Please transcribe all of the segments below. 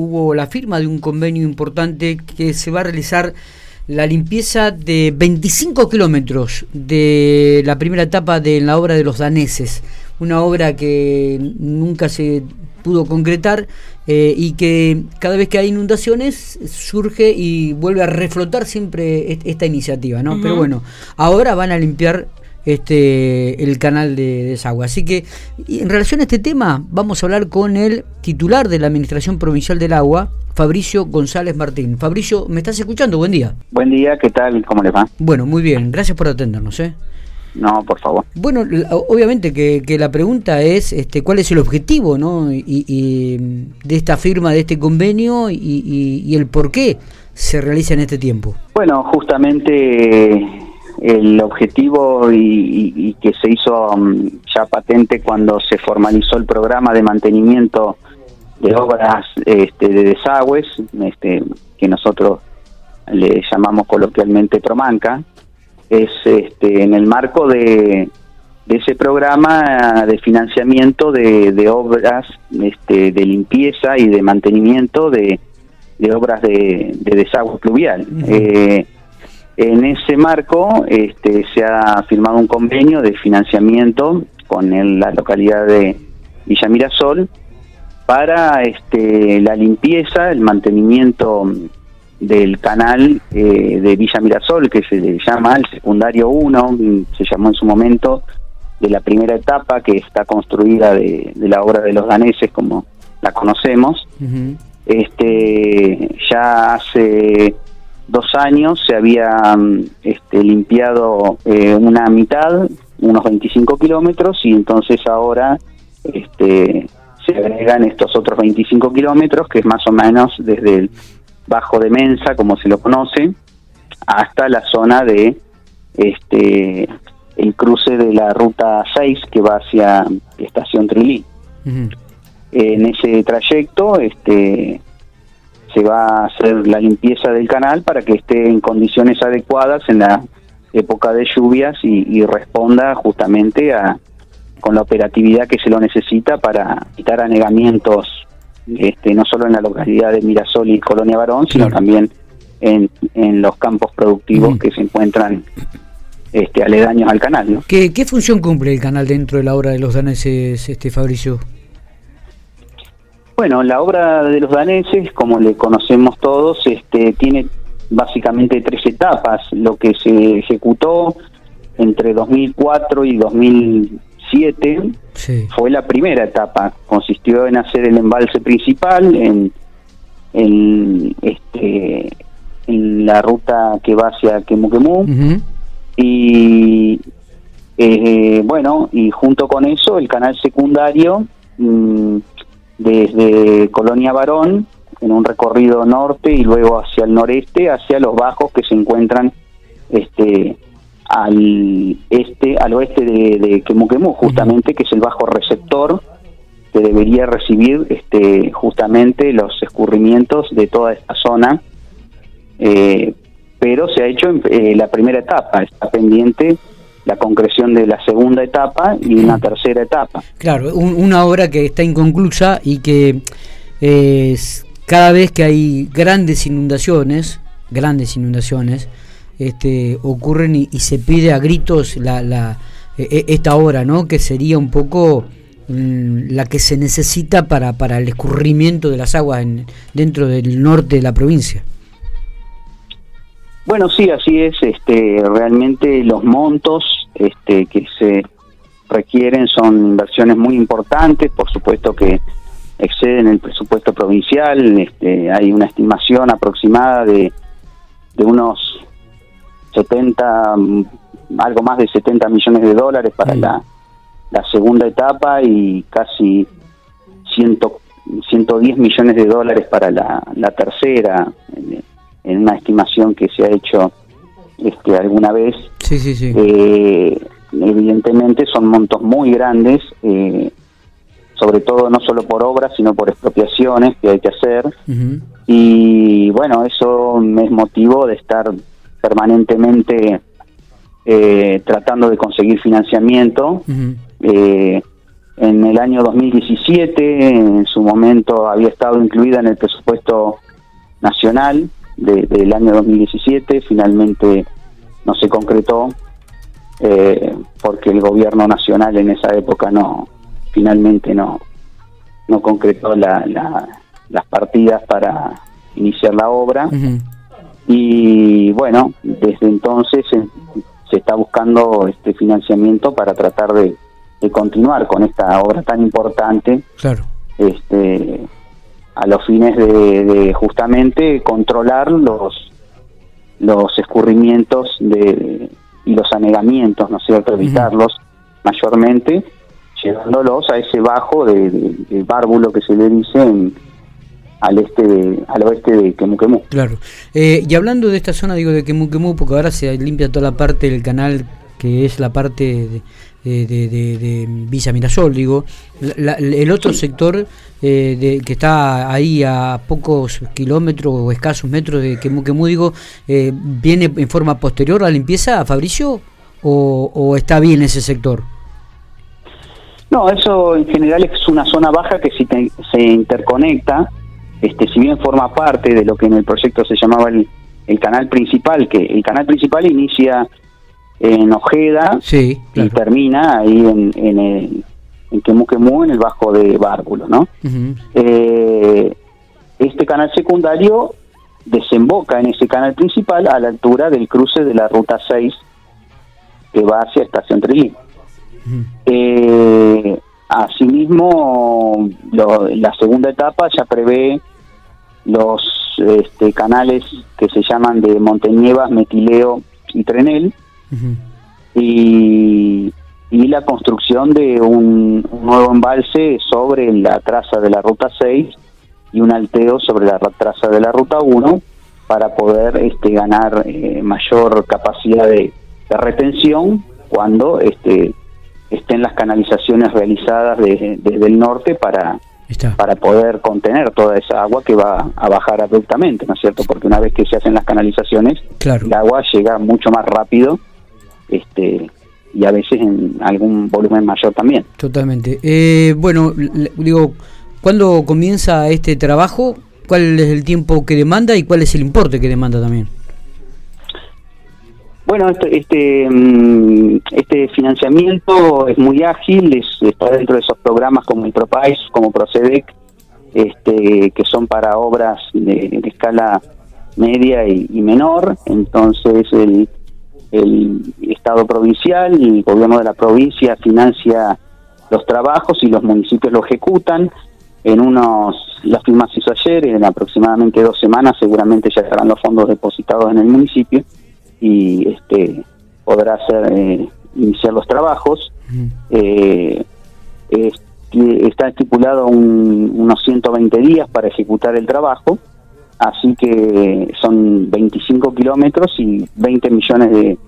Hubo la firma de un convenio importante que se va a realizar la limpieza de 25 kilómetros de la primera etapa de la obra de los daneses, una obra que nunca se pudo concretar eh, y que cada vez que hay inundaciones surge y vuelve a reflotar siempre esta iniciativa, ¿no? Pero bueno, ahora van a limpiar este el canal de desagüe. Así que en relación a este tema vamos a hablar con el titular de la Administración Provincial del Agua, Fabricio González Martín. Fabricio, ¿me estás escuchando? Buen día. Buen día, ¿qué tal? ¿Cómo le va? Bueno, muy bien, gracias por atendernos. ¿eh? No, por favor. Bueno, obviamente que, la pregunta es este, cuál es el objetivo ¿no? y, de esta firma, de este convenio y, y el por qué se realiza en este tiempo. Bueno, justamente el objetivo y, que se hizo um, ya patente cuando se formalizó el programa de mantenimiento de obras este, de desagües, este, que nosotros le llamamos coloquialmente Promanca, es este, en el marco de, ese programa de financiamiento de, obras este, de limpieza y de mantenimiento de, obras de, desagüe pluvial. En ese marco este, se ha firmado un convenio de financiamiento con la localidad de Villa Mirasol para este, la limpieza, el mantenimiento del canal eh, de Villa Mirasol, que se llama el secundario 1, se llamó en su momento de la primera etapa que está construida de, la obra de los daneses como la conocemos. Este ya hace dos años se había mm, este, limpiado eh, una mitad, unos 25 kilómetros, y entonces ahora este, se agregan estos otros 25 kilómetros, que es más o menos desde el Bajo de Mensa, como se lo conoce, hasta la zona de este el cruce de la ruta 6 que va hacia Estación Trilí. En ese trayecto, este se va a hacer la limpieza del canal para que esté en condiciones adecuadas en la época de lluvias y, responda justamente a con la operatividad que se lo necesita para quitar anegamientos este, no solo en la localidad de Mirasol y Colonia Barón, sino también en, en, los campos productivos que se encuentran este, aledaños al canal. ¿no? ¿Qué, ¿Qué función cumple el canal dentro de la obra de los daneses, este Fabricio? Bueno, la obra de los daneses, como le conocemos todos, este, tiene básicamente tres etapas. Lo que se ejecutó entre 2004 y 2007 fue la primera etapa. Consistió en hacer el embalse principal en, en, este, en la ruta que va hacia Quemuquemú. Y eh, bueno, y junto con eso el canal secundario mm, desde Colonia Barón en un recorrido norte y luego hacia el noreste, hacia los bajos que se encuentran este al este al oeste de, de Quemuquemú, justamente que es el bajo receptor que debería recibir este justamente los escurrimientos de toda esta zona. Eh, pero se ha hecho en eh, la primera etapa. Está pendiente la concreción de la segunda etapa y una tercera etapa. Claro, una obra que está inconclusa y que cada vez que hay grandes inundaciones, grandes inundaciones, este, ocurren y, se pide a gritos la, la, e, e, esta obra, ¿no? Que sería un poco mm, la que se necesita para, para el escurrimiento de las aguas en, dentro del norte de la provincia. Bueno, sí, así es. Este, realmente los montos este, que se requieren son inversiones muy importantes, por supuesto que exceden el presupuesto provincial. Este, hay una estimación aproximada de, de unos 70, algo más de 70 millones de dólares para la, la segunda etapa y casi 100, 110 millones de dólares para la, la tercera una estimación que se ha hecho este, alguna vez. Sí, sí, sí. Eh, evidentemente son montos muy grandes, eh, sobre todo no solo por obras, sino por expropiaciones que hay que hacer. Y bueno, eso es motivo de estar permanentemente eh, tratando de conseguir financiamiento. en el año 2017, en su momento había estado incluida en el presupuesto nacional del año 2017, finalmente no se concretó eh, porque el gobierno nacional en esa época no finalmente no no concretó la, las partidas para iniciar la obra. Y bueno desde entonces se, se, está buscando este financiamiento para tratar de, de, continuar con esta obra tan importante. Claro. Este a los fines de, justamente controlar los los escurrimientos de y los anegamientos, ¿no es cierto?, evitarlos mayormente, llevándolos a ese bajo de, bárbulo que se le dice al este de, al oeste de Quemuquemú. Claro. Eh, y hablando de esta zona, digo de Quemuquemú, porque ahora se limpia toda la parte del canal que es la parte de, de, de, Villa Mirasol, digo, el otro sector eh, que está ahí a pocos kilómetros o escasos metros de Quemuquemú, digo, eh, ¿viene en forma posterior a la limpieza, Fabricio, o, o está bien ese sector? No, eso en general es una zona baja que si se interconecta, este, si bien forma parte de lo que en el proyecto se llamaba el, el canal principal, que el canal principal inicia en Ojeda y termina ahí en, en, el, en Quemuquemú, en el bajo de Bárbulo, ¿no? Eh, este canal secundario desemboca en ese canal principal a la altura del cruce de la ruta 6 que va hacia Estación Trilín. Eh, asimismo, la segunda etapa ya prevé los este, canales que se llaman de Monteñevas, Metileo y Trenel, y, y, la construcción de un, nuevo embalse sobre la traza de la ruta 6 y un alteo sobre la traza de la ruta 1 para poder este, ganar eh, mayor capacidad de, retención cuando este, estén las canalizaciones realizadas desde el norte para para poder contener toda esa agua que va a bajar abruptamente, ¿no es cierto? Porque una vez que se hacen las canalizaciones, el agua llega mucho más rápido este y a veces en algún volumen mayor también. Totalmente. Eh, bueno, digo, ¿cuándo comienza este trabajo? ¿Cuál es el tiempo que demanda y cuál es el importe que demanda también? Bueno, este, este, este financiamiento es muy ágil, es, está dentro de esos programas como el ProPais, como Procedec, este, que son para obras de, escala media y, y, menor. Entonces, el, el Estado provincial, el gobierno de la provincia financia los trabajos y los municipios lo ejecutan. En unos, las firmas hizo ayer, en aproximadamente dos semanas seguramente ya estarán los fondos depositados en el municipio y este podrá hacer eh, iniciar los trabajos. Eh, está estipulado unos 120 días para ejecutar el trabajo así que son 25 kilómetros y 20 millones de,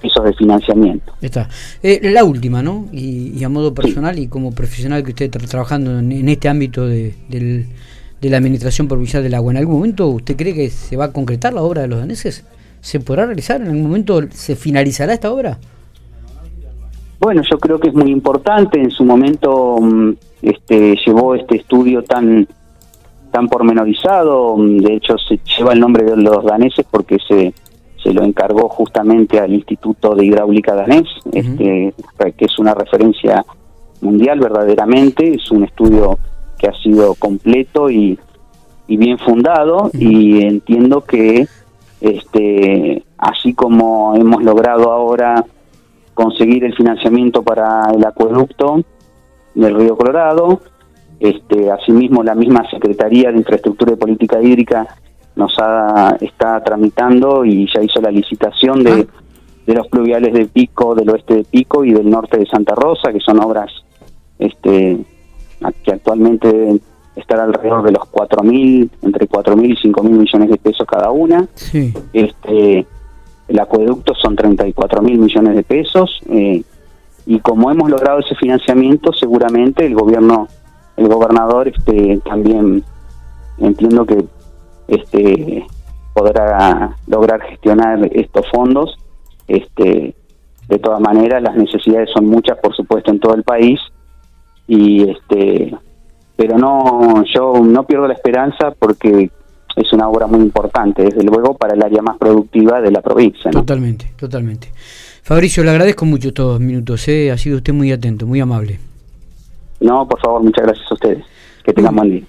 pesos de financiamiento. Está. Eh, la última, ¿no? Y, a modo personal y como profesional que usted está trabajando en, este ámbito de, de la Administración Provincial del Agua, ¿en algún momento usted cree que se va a concretar la obra de los daneses? ¿Se podrá realizar? ¿En algún momento se finalizará esta obra? Bueno, yo creo que es muy importante. En su momento mm, este, llevó este estudio tan tan pormenorizado, de hecho se lleva el nombre de los daneses porque se, se lo encargó justamente al Instituto de Hidráulica Danés, este, que es una referencia mundial verdaderamente, es un estudio que ha sido completo y, bien fundado y entiendo que este así como hemos logrado ahora conseguir el financiamiento para el acueducto del río Colorado, este, asimismo, la misma Secretaría de Infraestructura y Política Hídrica nos ha, está tramitando y ya hizo la licitación de, ah. de los pluviales de Pico, del oeste de Pico y del norte de Santa Rosa, que son obras este, que actualmente deben estar alrededor de los 4.000, entre 4.000 y 5.000 millones de pesos cada una. Este, el acueducto son 34.000 millones de pesos. Eh, y como hemos logrado ese financiamiento, seguramente el gobierno el gobernador este también entiendo que este podrá lograr gestionar estos fondos. Este de todas maneras las necesidades son muchas por supuesto en todo el país. Y este pero no yo no pierdo la esperanza porque es una obra muy importante desde luego para el área más productiva de la provincia totalmente totalmente. Fabricio le agradezco mucho estos minutos ¿eh? ha sido usted muy atento muy amable. No por favor muchas gracias ustedes. Que tengan buen día